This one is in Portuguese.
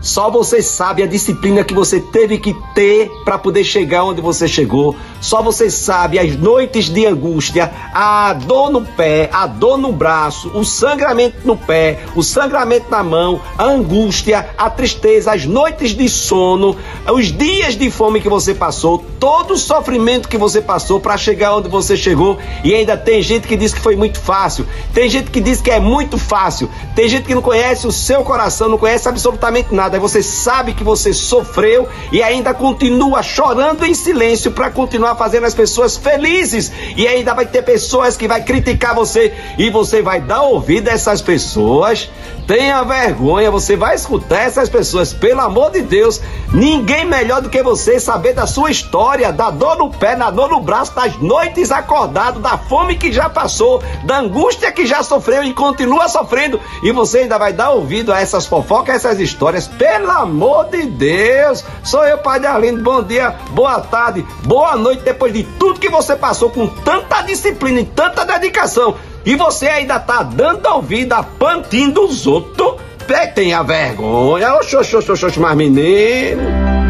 Só você sabe a disciplina que você teve que ter para poder chegar onde você chegou. Só você sabe as noites de angústia, a dor no pé, a dor no braço, o sangramento no pé, o sangramento na mão, a angústia, a tristeza, as noites de sono, os dias de fome que você passou, todo o sofrimento que você passou para chegar onde você chegou. E ainda tem gente que diz que foi muito fácil, tem gente que diz que é muito fácil, tem gente que não conhece o seu coração, não conhece absolutamente nada. Aí você sabe que você sofreu e ainda continua chorando em silêncio para continuar fazendo as pessoas felizes. E ainda vai ter pessoas que vai criticar você e você vai dar ouvido a essas pessoas. Tenha vergonha, você vai escutar essas pessoas, pelo amor de Deus. Ninguém melhor do que você saber da sua história, da dor no pé, da dor no braço, das noites acordado, da fome que já passou, da angústia que já sofreu e continua sofrendo. E você ainda vai dar ouvido a essas fofocas, essas histórias. Pelo amor de Deus. Sou eu, Pai de Arlindo. Bom dia, boa tarde, boa noite. Depois de tudo que você passou com tanta disciplina e tanta dedicação. E você ainda tá dando ouvido a pantin dos outros. Tenha vergonha. Oxô, mas menino.